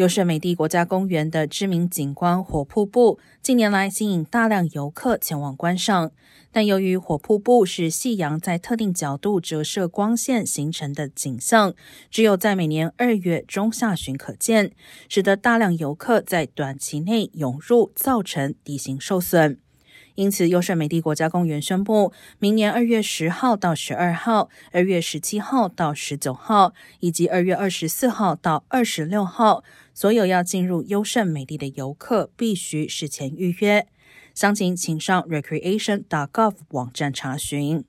优胜美地国家公园的知名景观火瀑布，近年来吸引大量游客前往观赏。但由于火瀑布是夕阳在特定角度折射光线形成的景象，只有在每年二月中下旬可见，使得大量游客在短期内涌入，造成地形受损。因此，优胜美地国家公园宣布，明年二月十号到十二号、二月十七号到十九号，以及二月二十四号到二十六号，所有要进入优胜美地的游客必须事前预约。详情请上 recreation.gov 网站查询。